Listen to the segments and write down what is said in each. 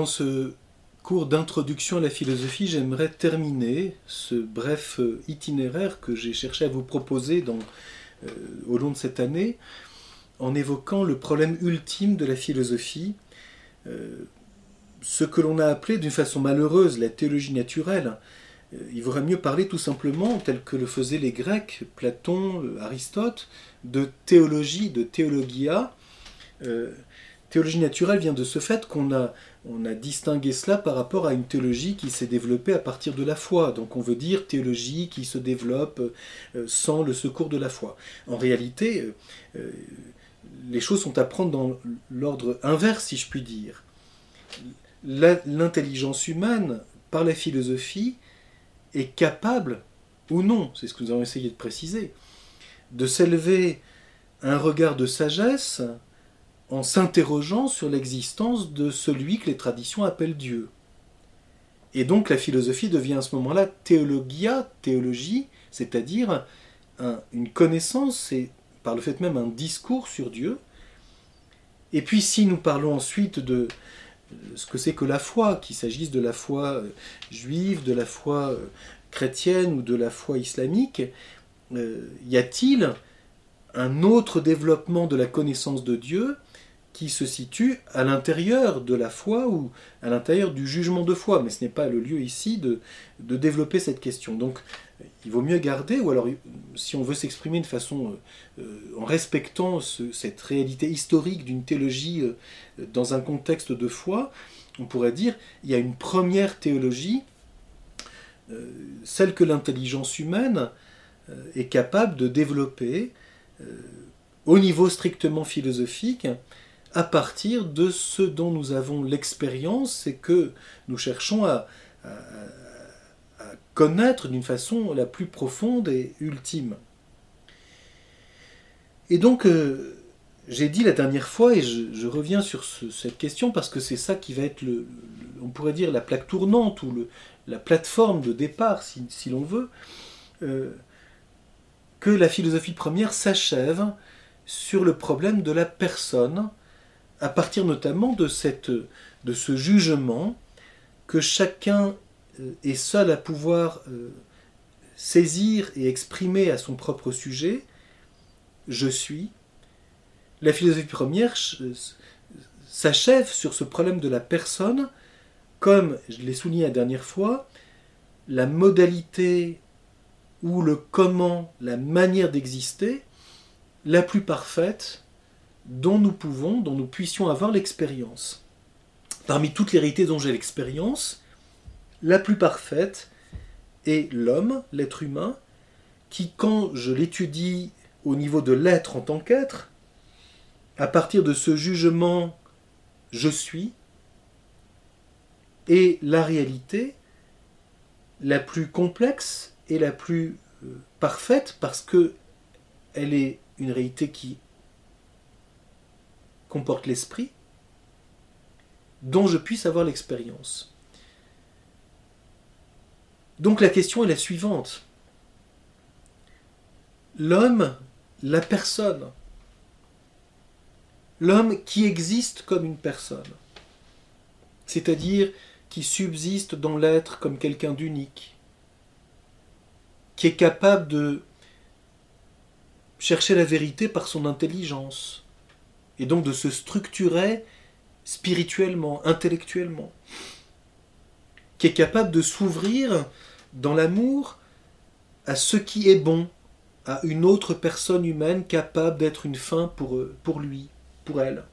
Dans ce cours d'introduction à la philosophie, j'aimerais terminer ce bref euh, itinéraire que j'ai cherché à vous proposer euh, au long de cette année en évoquant le problème ultime de la philosophie, euh, ce que l'on a appelé d'une façon malheureuse la théologie naturelle. il vaudrait mieux parler tout simplement, tel que le faisaient les Grecs, Platon, Aristote, de théologie, de théologia. Théologie naturelle vient de ce fait qu'on a on a distingué cela par rapport à une théologie qui s'est développée à partir de la foi. Donc on veut dire théologie qui se développe euh, sans le secours de la foi. En réalité, euh, euh, les choses sont à prendre dans l'ordre inverse, si je puis dire. L'intelligence humaine, par la philosophie, est capable, ou non, c'est ce que nous avons essayé de préciser, de s'élever un regard de sagesse en s'interrogeant sur l'existence de celui que les traditions appellent Dieu. Et donc la philosophie devient à ce moment-là théologia, théologie, c'est-à-dire une connaissance et par le fait même un discours sur Dieu. Et puis si nous parlons ensuite de ce que c'est que la foi, qu'il s'agisse de la foi euh, juive, de la foi euh, chrétienne ou de la foi islamique, euh, y a-t-il un autre développement de la connaissance de Dieu qui se situe à l'intérieur de la foi ou à l'intérieur du jugement de foi. Mais ce n'est pas le lieu ici de, développer cette question. Donc il vaut mieux garder, ou alors si on veut s'exprimer de façon euh, en respectant cette réalité historique d'une théologie euh, dans un contexte de foi, on pourrait dire il y a une première théologie, euh, celle que l'intelligence humaine est capable de développer au niveau strictement philosophique, à partir de ce dont nous avons l'expérience et que nous cherchons à, connaître d'une façon la plus profonde et ultime. Et donc, euh, j'ai dit la dernière fois, et je, reviens sur cette question parce que c'est ça qui va être, le, on pourrait dire, la plaque tournante ou la plateforme de départ, si, l'on veut, euh, que la philosophie première s'achève sur le problème de la personne à partir notamment de, de ce jugement que chacun euh, est seul à pouvoir euh, saisir et exprimer à son propre sujet, je suis, la philosophie première s'achève sur ce problème de la personne, comme je l'ai souligné la dernière fois, la modalité ou le comment, la manière d'exister, la plus parfaite dont nous pouvons, dont nous puissions avoir l'expérience. Parmi toutes les réalités dont j'ai l'expérience, la plus parfaite est l'homme, l'être humain, qui, quand je l'étudie au niveau de l'être en tant qu'être, à partir de ce jugement je suis, est la réalité la plus complexe et la plus euh, parfaite parce que elle est une réalité qui comporte l'esprit dont je puisse avoir l'expérience. Donc la question est la suivante. L'homme, la personne, l'homme qui existe comme une personne, c'est-à-dire qui subsiste dans l'être comme quelqu'un d'unique, qui est capable de chercher la vérité par son intelligence, et donc de se structurer spirituellement, intellectuellement, qui est capable de s'ouvrir dans l'amour à ce qui est bon, à une autre personne humaine capable d'être une fin pour, eux, pour lui, pour elle,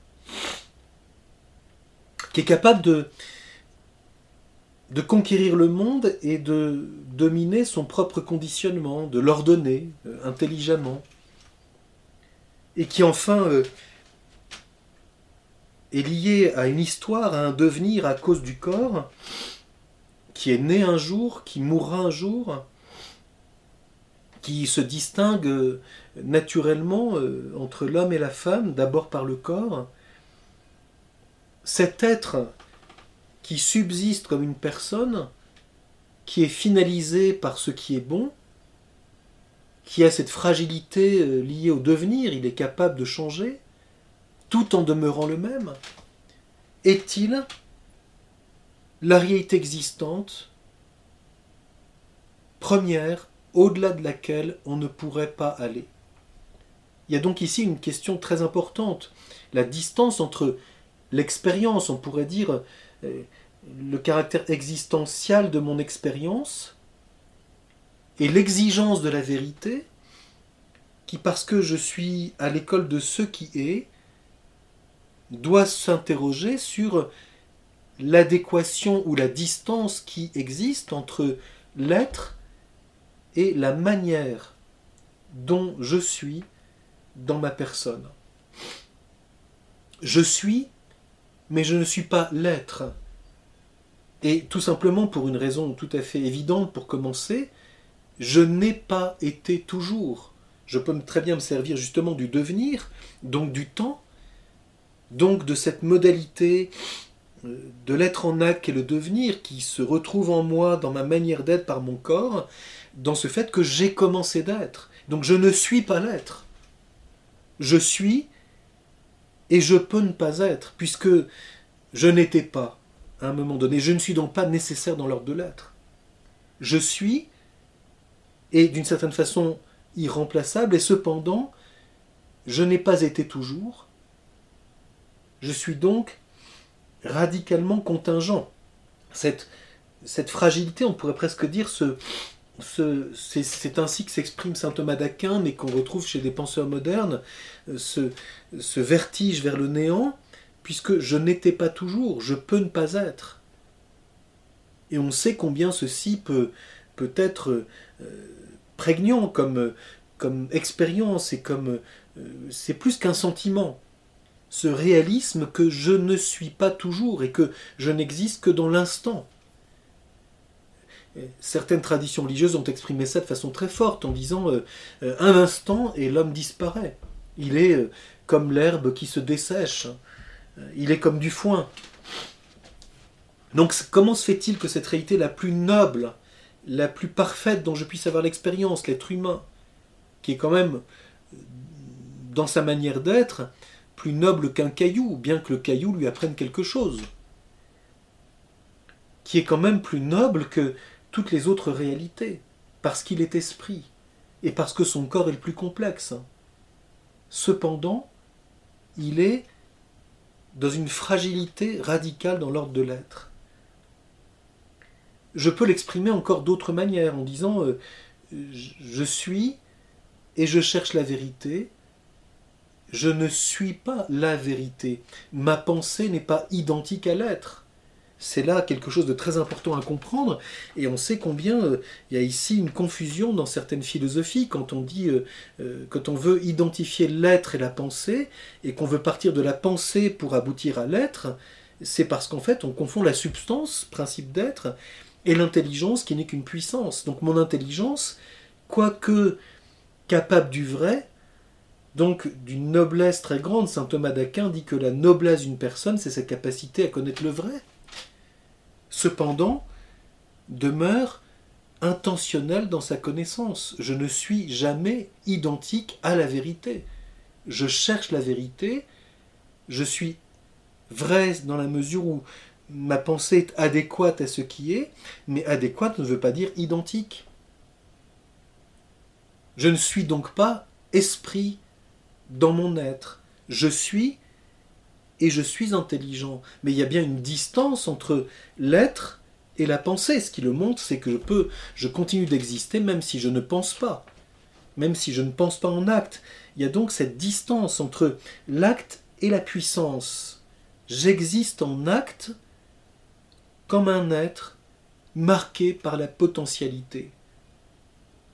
qui est capable de, de conquérir le monde et de dominer son propre conditionnement, de l'ordonner euh, intelligemment, et qui enfin euh, est lié à une histoire, à un devenir à cause du corps, qui est né un jour, qui mourra un jour, qui se distingue naturellement euh, entre l'homme et la femme, d'abord par le corps. Cet être qui subsiste comme une personne, qui est finalisé par ce qui est bon, qui a cette fragilité euh, liée au devenir, il est capable de changer, tout en demeurant le même Est-il la réalité existante, première, au-delà de laquelle on ne pourrait pas aller? Il y a donc ici une question très importante, la distance entre l'expérience, on pourrait dire euh, le caractère existentiel de mon expérience, et l'exigence de la vérité, qui parce que je suis à l'école de ce qui est, doit s'interroger sur l'adéquation ou la distance qui existe entre l'être et la manière dont je suis dans ma personne. Je suis, mais je ne suis pas l'être. Et tout simplement pour une raison tout à fait évidente pour commencer, je n'ai pas été toujours. Je peux très bien me servir justement du devenir, donc du temps, donc de cette modalité euh, de l'être en acte et le devenir qui se retrouve en moi dans ma manière d'être par mon corps, dans ce fait que j'ai commencé d'être. Donc je ne suis pas l'être. Je suis et je peux ne pas être, puisque je n'étais pas à un moment donné. Je ne suis donc pas nécessaire dans l'ordre de l'être. Je suis et d'une certaine façon irremplaçable, et cependant, je n'ai pas été toujours. Je suis donc radicalement contingent. Cette, fragilité, on pourrait presque dire, ce, ce, c'est ainsi que s'exprime saint Thomas d'Aquin, mais qu'on retrouve chez des penseurs modernes, ce, ce vertige vers le néant, puisque je n'étais pas toujours, je peux ne pas être. Et on sait combien ceci peut, être euh, prégnant comme, comme expérience et comme. Euh, c'est plus qu'un sentiment. Ce réalisme que je ne suis pas toujours et que je n'existe que dans l'instant. Certaines traditions religieuses ont exprimé ça de façon très forte en disant euh, euh, un instant et l'homme disparaît. Il est comme l'herbe qui se dessèche. Il est comme du foin. Donc comment se fait-il que cette réalité la plus noble la plus parfaite dont je puisse avoir l'expérience, l'être humain, qui est quand même, dans sa manière d'être, plus noble qu'un caillou, bien que le caillou lui apprenne quelque chose, qui est quand même plus noble que toutes les autres réalités, parce qu'il est esprit, et parce que son corps est le plus complexe. Cependant, il est dans une fragilité radicale dans l'ordre de l'être je peux l'exprimer encore d'autres manières en disant euh, je suis et je cherche la vérité. Je ne suis pas la vérité. Ma pensée n'est pas identique à l'être. C'est là quelque chose de très important à comprendre, et on sait combien euh, il y a ici une confusion dans certaines philosophies quand on dit, euh, quand on veut identifier l'être et la pensée, et qu'on veut partir de la pensée pour aboutir à l'être, c'est parce qu'en fait on confond la substance, principe d'être, et l'intelligence qui n'est qu'une puissance. Donc mon intelligence, quoique capable du vrai, donc d'une noblesse très grande, saint Thomas d'Aquin dit que la noblesse d'une personne, c'est sa capacité à connaître le vrai. Cependant, demeure intentionnelle dans sa connaissance. Je ne suis jamais identique à la vérité. Je cherche la vérité, je suis vrai dans la mesure où ma pensée est adéquate à ce qui est, mais adéquate ne veut pas dire identique. Je ne suis donc pas esprit dans mon être. Je suis et je suis intelligent. Mais il y a bien une distance entre l'être et la pensée. Ce qui le montre, c'est que je peux, je continue d'exister même si je ne pense pas, même si je ne pense pas en acte. Il y a donc cette distance entre l'acte et la puissance. J'existe en acte, comme un être marqué par la potentialité,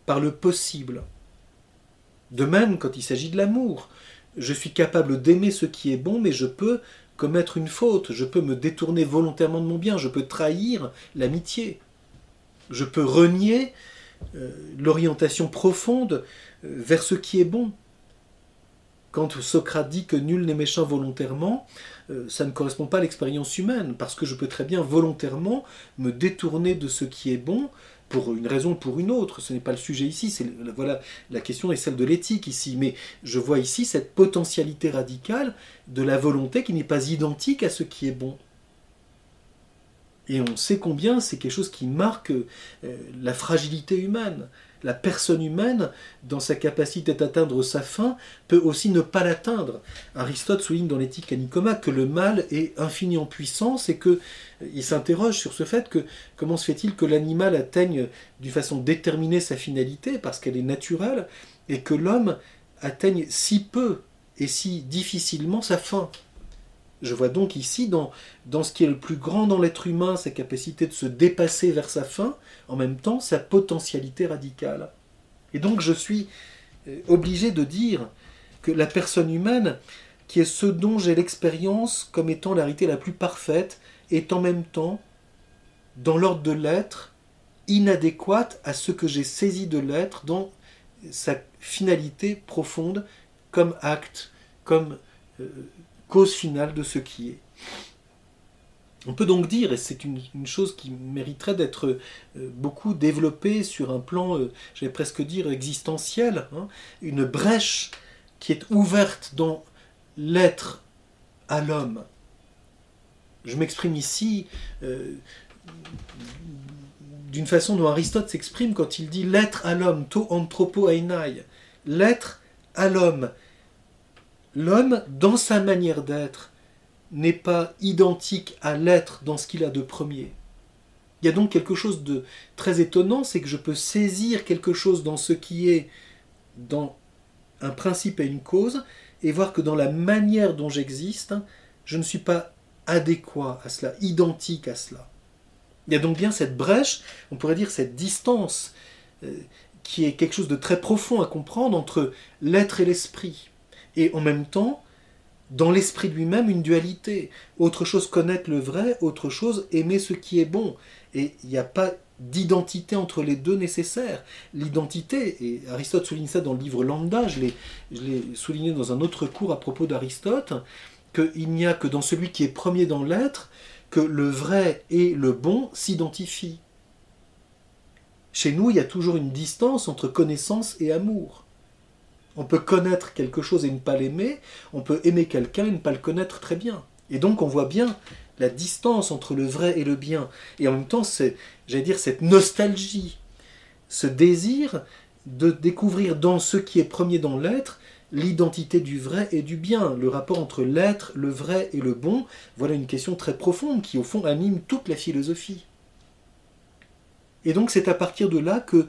par le possible. De même, quand il s'agit de l'amour, je suis capable d'aimer ce qui est bon, mais je peux commettre une faute, je peux me détourner volontairement de mon bien, je peux trahir l'amitié, je peux renier euh, l'orientation profonde euh, vers ce qui est bon. Quand Socrate dit que nul n'est méchant volontairement, euh, ça ne correspond pas à l'expérience humaine, parce que je peux très bien volontairement me détourner de ce qui est bon pour une raison ou pour une autre. Ce n'est pas le sujet ici. Voilà, la question est celle de l'éthique ici. Mais je vois ici cette potentialité radicale de la volonté qui n'est pas identique à ce qui est bon. Et on sait combien c'est quelque chose qui marque euh, la fragilité humaine. La personne humaine, dans sa capacité d'atteindre sa fin, peut aussi ne pas l'atteindre. Aristote souligne dans l'éthique à Nicoma que le mal est infini en puissance et que euh, il s'interroge sur ce fait que comment se fait-il que l'animal atteigne d'une façon déterminée sa finalité parce qu'elle est naturelle et que l'homme atteigne si peu et si difficilement sa fin? Je vois donc ici, dans, ce qui est le plus grand dans l'être humain, sa capacité de se dépasser vers sa fin, en même temps sa potentialité radicale. Et donc je suis euh, obligé de dire que la personne humaine, qui est ce dont j'ai l'expérience comme étant la réalité la plus parfaite, est en même temps, dans l'ordre de l'être, inadéquate à ce que j'ai saisi de l'être dans sa finalité profonde comme acte, comme euh, cause finale de ce qui est. On peut donc dire, et c'est une, chose qui mériterait d'être euh, beaucoup développée sur un plan, euh, j'allais presque dire, existentiel, hein, une brèche qui est ouverte dans l'être à l'homme. Je m'exprime ici d'une façon dont Aristote s'exprime quand il dit l'être à l'homme, to anthropo einai, l'être à l'homme. L'homme, dans sa manière d'être, n'est pas identique à l'être dans ce qu'il a de premier. Il y a donc quelque chose de très étonnant, c'est que je peux saisir quelque chose dans ce qui est dans un principe et une cause, et voir que dans la manière dont j'existe, je ne suis pas adéquat à cela, identique à cela. Il y a donc bien cette brèche, on pourrait dire cette distance, euh, qui est quelque chose de très profond à comprendre entre l'être et l'esprit. Et en même temps, dans l'esprit lui-même, une dualité. Autre chose connaître le vrai, autre chose aimer ce qui est bon. Et il n'y a pas d'identité entre les deux nécessaire. L'identité, et Aristote souligne ça dans le livre Lambda, je l'ai souligné dans un autre cours à propos d'Aristote, qu'il n'y a que dans celui qui est premier dans l'être que le vrai et le bon s'identifient. Chez nous, il y a toujours une distance entre connaissance et amour. On peut connaître quelque chose et ne pas l'aimer, on peut aimer quelqu'un et ne pas le connaître très bien. Et donc on voit bien la distance entre le vrai et le bien. Et en même temps, c'est, j'allais dire, cette nostalgie, ce désir de découvrir dans ce qui est premier dans l'être l'identité du vrai et du bien, le rapport entre l'être, le vrai et le bon, voilà une question très profonde qui au fond anime toute la philosophie. Et donc c'est à partir de là que,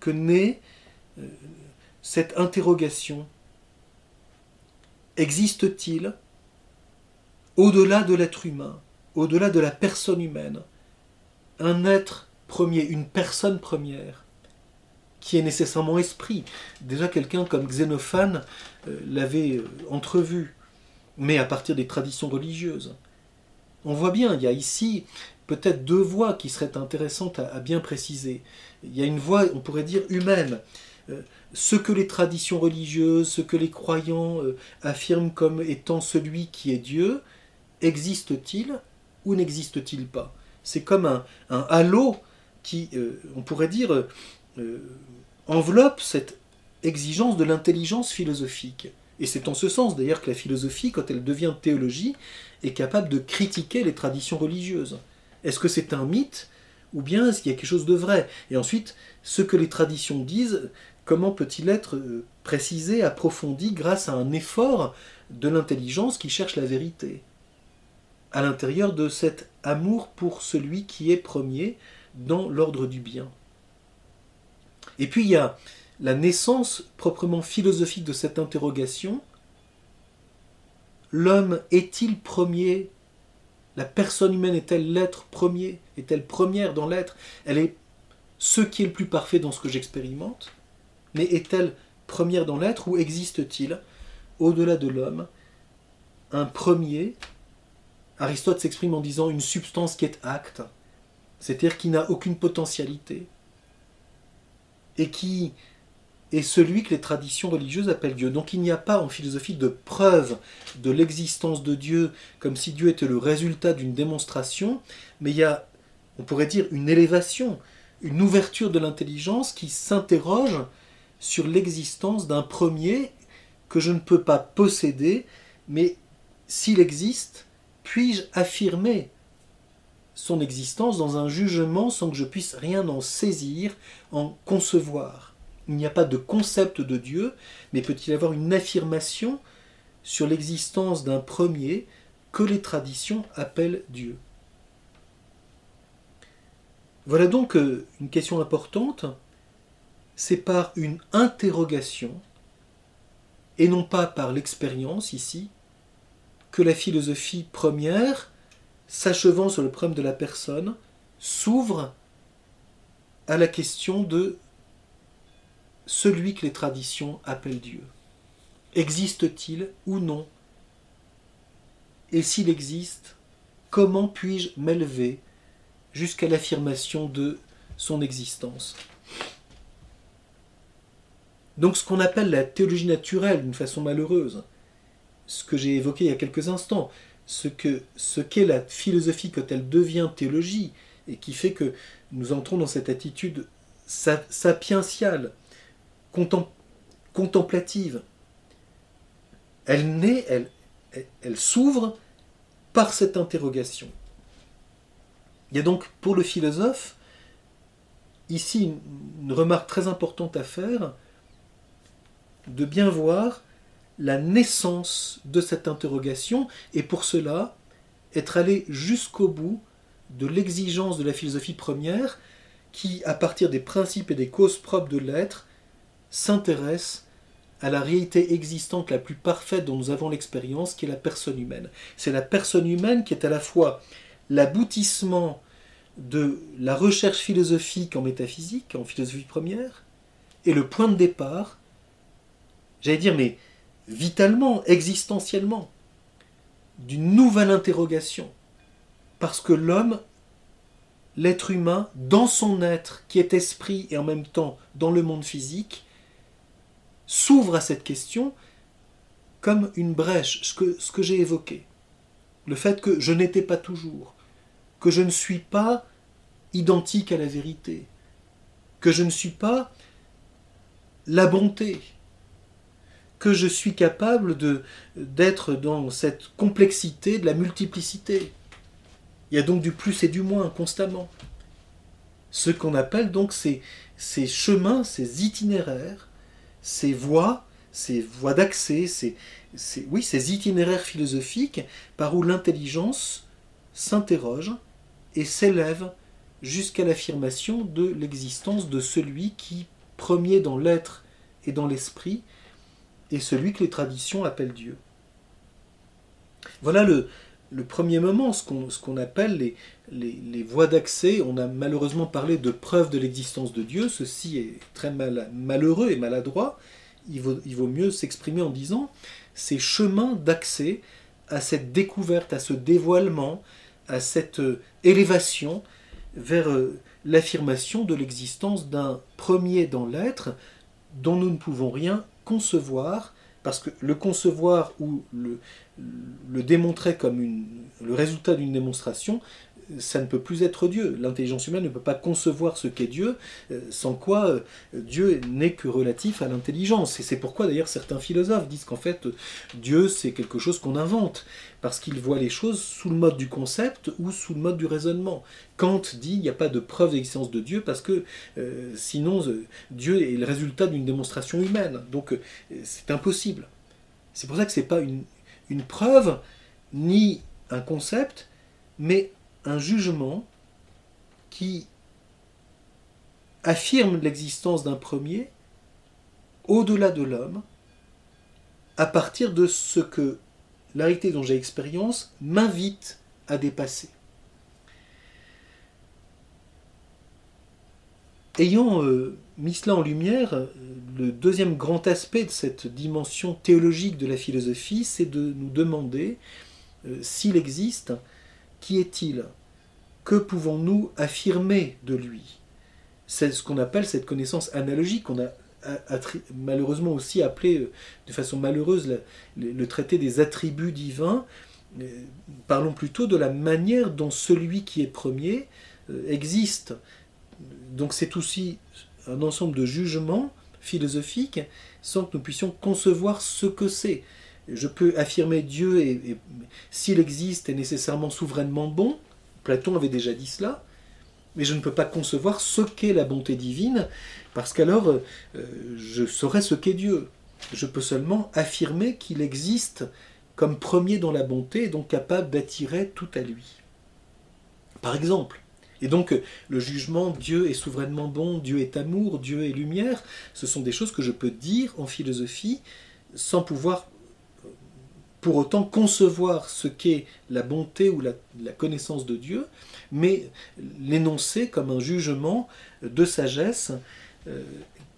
que naît euh, cette interrogation. Existe-t-il, au-delà de l'être humain, au-delà de la personne humaine, un être premier, une personne première, qui est nécessairement esprit? Déjà quelqu'un comme Xénophane euh, l'avait euh, entrevu, mais à partir des traditions religieuses. On voit bien, il y a ici peut-être deux voies qui seraient intéressantes à, bien préciser. Il y a une voie, on pourrait dire, humaine. Euh, ce que les traditions religieuses, ce que les croyants affirment comme étant celui qui est Dieu, existe-t-il ou n'existe-t-il pas? C'est comme un, halo qui, on pourrait dire, enveloppe cette exigence de l'intelligence philosophique. Et c'est en ce sens d'ailleurs que la philosophie, quand elle devient théologie, est capable de critiquer les traditions religieuses. Est-ce que c'est un mythe ou bien est-ce qu'il y a quelque chose de vrai? Et ensuite, ce que les traditions disent, comment peut-il être euh, précisé, approfondi grâce à un effort de l'intelligence qui cherche la vérité? À l'intérieur de cet amour pour celui qui est premier dans l'ordre du bien. Et puis il y a la naissance proprement philosophique de cette interrogation. L'homme est-il premier? La personne humaine est-elle l'être premier? Est-elle première dans l'être? Elle est ce qui est le plus parfait dans ce que j'expérimente Mais est-elle première dans l'être ou existe-t-il, au-delà de l'homme, un premier? Aristote s'exprime en disant une substance qui est acte, c'est-à-dire qui n'a aucune potentialité, et qui est celui que les traditions religieuses appellent Dieu. Donc il n'y a pas en philosophie de preuve de l'existence de Dieu comme si Dieu était le résultat d'une démonstration, mais il y a, on pourrait dire, une élévation, une ouverture de l'intelligence qui s'interroge sur l'existence d'un premier que je ne peux pas posséder, mais s'il existe, puis-je affirmer son existence dans un jugement sans que je puisse rien en saisir, en concevoir? Il n'y a pas de concept de Dieu, mais peut-il avoir une affirmation sur l'existence d'un premier que les traditions appellent Dieu? Voilà donc euh, une question importante. C'est par une interrogation, et non pas par l'expérience ici, que la philosophie première, s'achevant sur le problème de la personne, s'ouvre à la question de celui que les traditions appellent Dieu. Existe-t-il ou non? Et s'il existe, comment puis-je m'élever jusqu'à l'affirmation de son existence? Donc ce qu'on appelle la théologie naturelle d'une façon malheureuse, ce que j'ai évoqué il y a quelques instants, ce que ce qu'est la philosophie quand elle devient théologie et qui fait que nous entrons dans cette attitude sapientiale, contemplative. Elle naît, elle, elle s'ouvre par cette interrogation. Il y a donc pour le philosophe ici une remarque très importante à faire, de bien voir la naissance de cette interrogation et pour cela être allé jusqu'au bout de l'exigence de la philosophie première qui, à partir des principes et des causes propres de l'être, s'intéresse à la réalité existante la plus parfaite dont nous avons l'expérience, qui est la personne humaine. C'est la personne humaine qui est à la fois l'aboutissement de la recherche philosophique en métaphysique, en philosophie première, et le point de départ, j'allais dire, mais vitalement, existentiellement, d'une nouvelle interrogation. Parce que l'homme, l'être humain, dans son être, qui est esprit et en même temps dans le monde physique, s'ouvre à cette question comme une brèche, ce que, j'ai évoqué. Le fait que je n'étais pas toujours, que je ne suis pas identique à la vérité, que je ne suis pas la bonté, je suis capable d'être dans cette complexité de la multiplicité. Il y a donc du plus et du moins constamment. Ce qu'on appelle donc ces, ces chemins, ces itinéraires, ces voies, ces voies d'accès, ces, oui, ces itinéraires philosophiques par où l'intelligence s'interroge et s'élève jusqu'à l'affirmation de l'existence de celui qui, premier dans l'être et dans l'esprit, et celui que les traditions appellent Dieu. Voilà le, premier moment, ce qu'on appelle les, voies d'accès. On a malheureusement parlé de preuves de l'existence de Dieu. Ceci est très mal, malheureux et maladroit. Il vaut, il vaut mieux s'exprimer en disant ces chemins d'accès à cette découverte, à ce dévoilement, à cette euh, élévation vers euh, l'affirmation de l'existence d'un premier dans l'être dont nous ne pouvons rien concevoir, parce que le concevoir ou le, démontrer comme une, le résultat d'une démonstration, ça ne peut plus être Dieu. L'intelligence humaine ne peut pas concevoir ce qu'est Dieu, euh, sans quoi euh, Dieu n'est que relatif à l'intelligence. Et c'est pourquoi d'ailleurs certains philosophes disent qu'en fait Dieu c'est quelque chose qu'on invente, parce qu'il voit les choses sous le mode du concept ou sous le mode du raisonnement. Kant dit il n'y a pas de preuve d'existence de Dieu parce que euh, sinon Dieu est le résultat d'une démonstration humaine. Donc c'est impossible. C'est pour ça que ce n'est pas une, une preuve ni un concept, mais un jugement qui affirme l'existence d'un premier au-delà de l'homme, à partir de ce que la réalité dont j'ai expérience m'invite à dépasser. Ayant euh, mis cela en lumière, euh, le deuxième grand aspect de cette dimension théologique de la philosophie, c'est de nous demander euh, s'il existe qui est-il? Que pouvons-nous affirmer de lui? C'est ce qu'on appelle cette connaissance analogique qu'on a malheureusement aussi appelé euh, de façon malheureuse le, traité des attributs divins. Euh, parlons plutôt de la manière dont celui qui est premier euh, existe. Donc c'est aussi un ensemble de jugements philosophiques sans que nous puissions concevoir ce que c'est. Je peux affirmer Dieu et, s'il existe est nécessairement souverainement bon, Platon avait déjà dit cela, mais je ne peux pas concevoir ce qu'est la bonté divine, parce qu'alors euh, je saurais ce qu'est Dieu. Je peux seulement affirmer qu'il existe comme premier dans la bonté et donc capable d'attirer tout à lui. Par exemple, et donc le jugement Dieu est souverainement bon, Dieu est amour, Dieu est lumière, ce sont des choses que je peux dire en philosophie sans pouvoir pour autant concevoir ce qu'est la bonté ou la, connaissance de Dieu, mais l'énoncer comme un jugement de sagesse euh,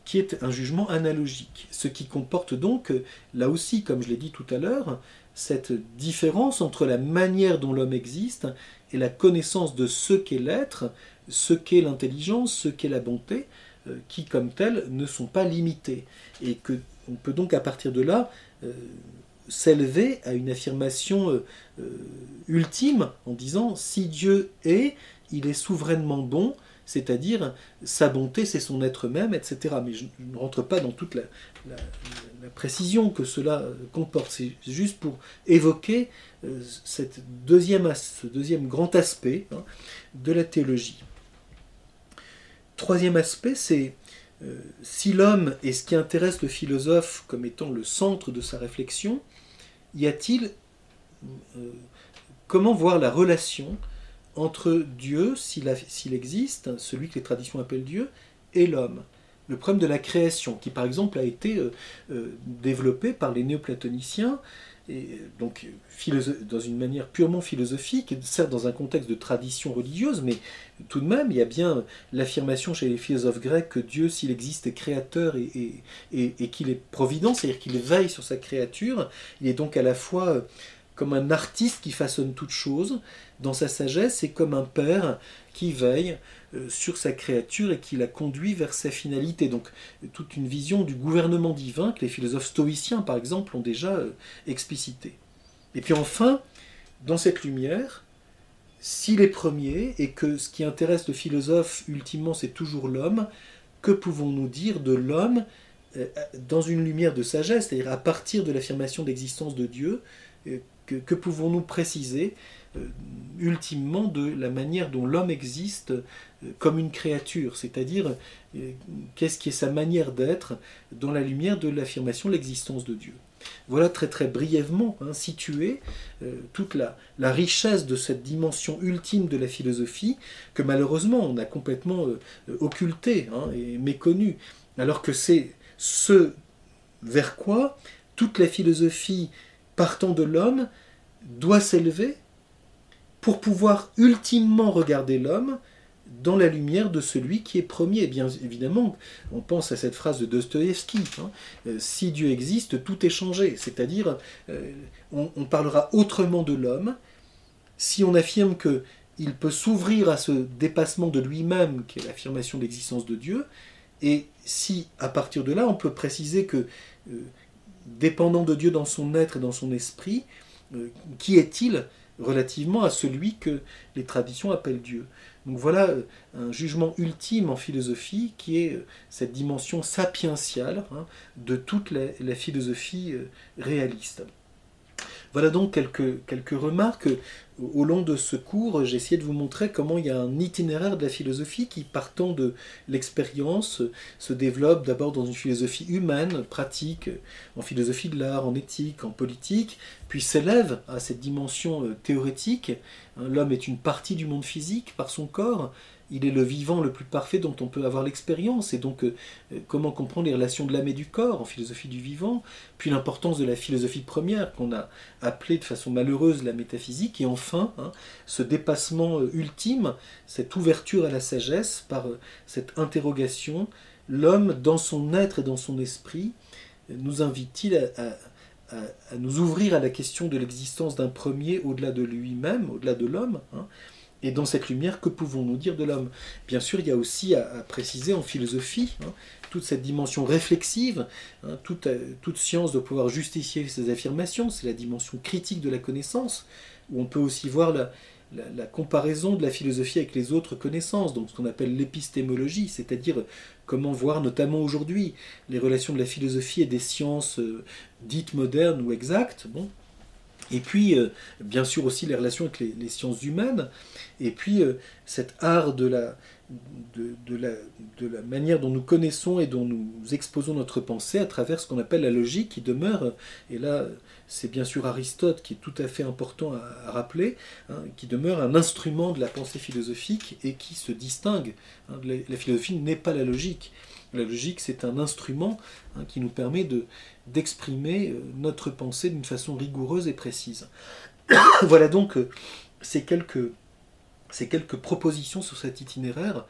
qui est un jugement analogique. Ce qui comporte donc, là aussi, comme je l'ai dit tout à l'heure, cette différence entre la manière dont l'homme existe et la connaissance de ce qu'est l'être, ce qu'est l'intelligence, ce qu'est la bonté, euh, qui comme telles ne sont pas limitées. Et que on peut donc à partir de là euh, s'élever à une affirmation euh, euh, ultime en disant si Dieu est, il est souverainement bon, c'est-à-dire sa bonté, c'est son être même, etc. Mais je, ne rentre pas dans toute la, précision que cela comporte. C'est juste pour évoquer euh, ce deuxième grand aspect hein, de la théologie. Troisième aspect, c'est si l'homme est ce qui intéresse le philosophe comme étant le centre de sa réflexion, y a-t-il euh, comment voir la relation entre Dieu, s'il existe, celui que les traditions appellent Dieu, et l'homme? Le problème de la création, qui par exemple a été euh, euh, développé par les néoplatoniciens et donc dans une manière purement philosophique, certes dans un contexte de tradition religieuse, mais tout de même, il y a bien l'affirmation chez les philosophes grecs que Dieu, s'il existe, est créateur et, qu'il est provident, c'est-à-dire qu'il veille sur sa créature. Il est donc à la fois euh, comme un artiste qui façonne toute chose dans sa sagesse et comme un père qui veille euh, sur sa créature et qui la conduit vers sa finalité. Donc toute une vision du gouvernement divin que les philosophes stoïciens, par exemple, ont déjà euh, explicité. Et puis enfin, dans cette lumière, s'il est premier et que ce qui intéresse le philosophe ultimement c'est toujours l'homme, que pouvons-nous dire de l'homme euh, dans une lumière de sagesse, c'est-à-dire à partir de l'affirmation d'existence de Dieu, que pouvons-nous préciser euh, ultimement de la manière dont l'homme existe euh, comme une créature, c'est-à-dire euh, qu'est-ce qui est sa manière d'être dans la lumière de l'affirmation de l'existence de Dieu. Voilà très très brièvement hein, situé toute la, richesse de cette dimension ultime de la philosophie que malheureusement on a complètement occulté hein, et méconnu, alors que c'est ce vers quoi toute la philosophie partant de l'homme doit s'élever pour pouvoir ultimement regarder l'homme dans la lumière de celui qui est premier. Bien évidemment, on pense à cette phrase de Dostoïevski hein, euh, si Dieu existe, tout est changé. C'est-à-dire, euh, on, parlera autrement de l'homme si on affirme que il peut s'ouvrir à ce dépassement de lui-même, qui est l'affirmation de l'existence de Dieu, et si à partir de là, on peut préciser que, euh, dépendant de Dieu dans son être et dans son esprit, qui est-il relativement à celui que les traditions appellent Dieu. Donc voilà euh, un jugement ultime en philosophie qui est euh, cette dimension sapientiale hein, de toute la, philosophie euh, réaliste. Voilà donc quelques, quelques remarques. Au long de ce cours, j'ai essayé de vous montrer comment il y a un itinéraire de la philosophie qui, partant de l'expérience, se développe d'abord dans une philosophie humaine, pratique, en philosophie de l'art, en éthique, en politique, puis s'élève à cette dimension euh, théorétique. L'homme est une partie du monde physique par son corps, il est le vivant le plus parfait dont on peut avoir l'expérience, et donc euh, euh, comment comprendre les relations de l'âme et du corps en philosophie du vivant, puis l'importance de la philosophie première qu'on a appelée de façon malheureuse la métaphysique, et enfin hein, ce dépassement euh, ultime, cette ouverture à la sagesse par cette interrogation, l'homme dans son être et dans son esprit nous invite-t-il à, nous ouvrir à la question de l'existence d'un premier au-delà de lui-même, au-delà de l'homme, hein, et dans cette lumière, que pouvons-nous dire de l'homme? Bien sûr, il y a aussi à, préciser en philosophie hein, toute cette dimension réflexive. Hein, toute, euh, toute, science doit pouvoir justifier ses affirmations. C'est la dimension critique de la connaissance, où on peut aussi voir la, la, comparaison de la philosophie avec les autres connaissances, donc ce qu'on appelle l'épistémologie, c'est-à-dire comment voir notamment aujourd'hui les relations de la philosophie et des sciences euh, dites modernes ou exactes. Bon, Et puis, euh, bien sûr aussi les relations avec les, sciences humaines, et puis euh, cet art de la, de, la, de, la, manière dont nous connaissons et dont nous exposons notre pensée à travers ce qu'on appelle la logique qui demeure, et là c'est bien sûr Aristote qui est tout à fait important à, rappeler, hein, qui demeure un instrument de la pensée philosophique et qui se distingue. Hein, la, philosophie n'est pas la logique. La logique, c'est un instrument hein, qui nous permet de, d'exprimer euh, notre pensée d'une façon rigoureuse et précise. voilà donc euh, ces quelques propositions sur cet itinéraire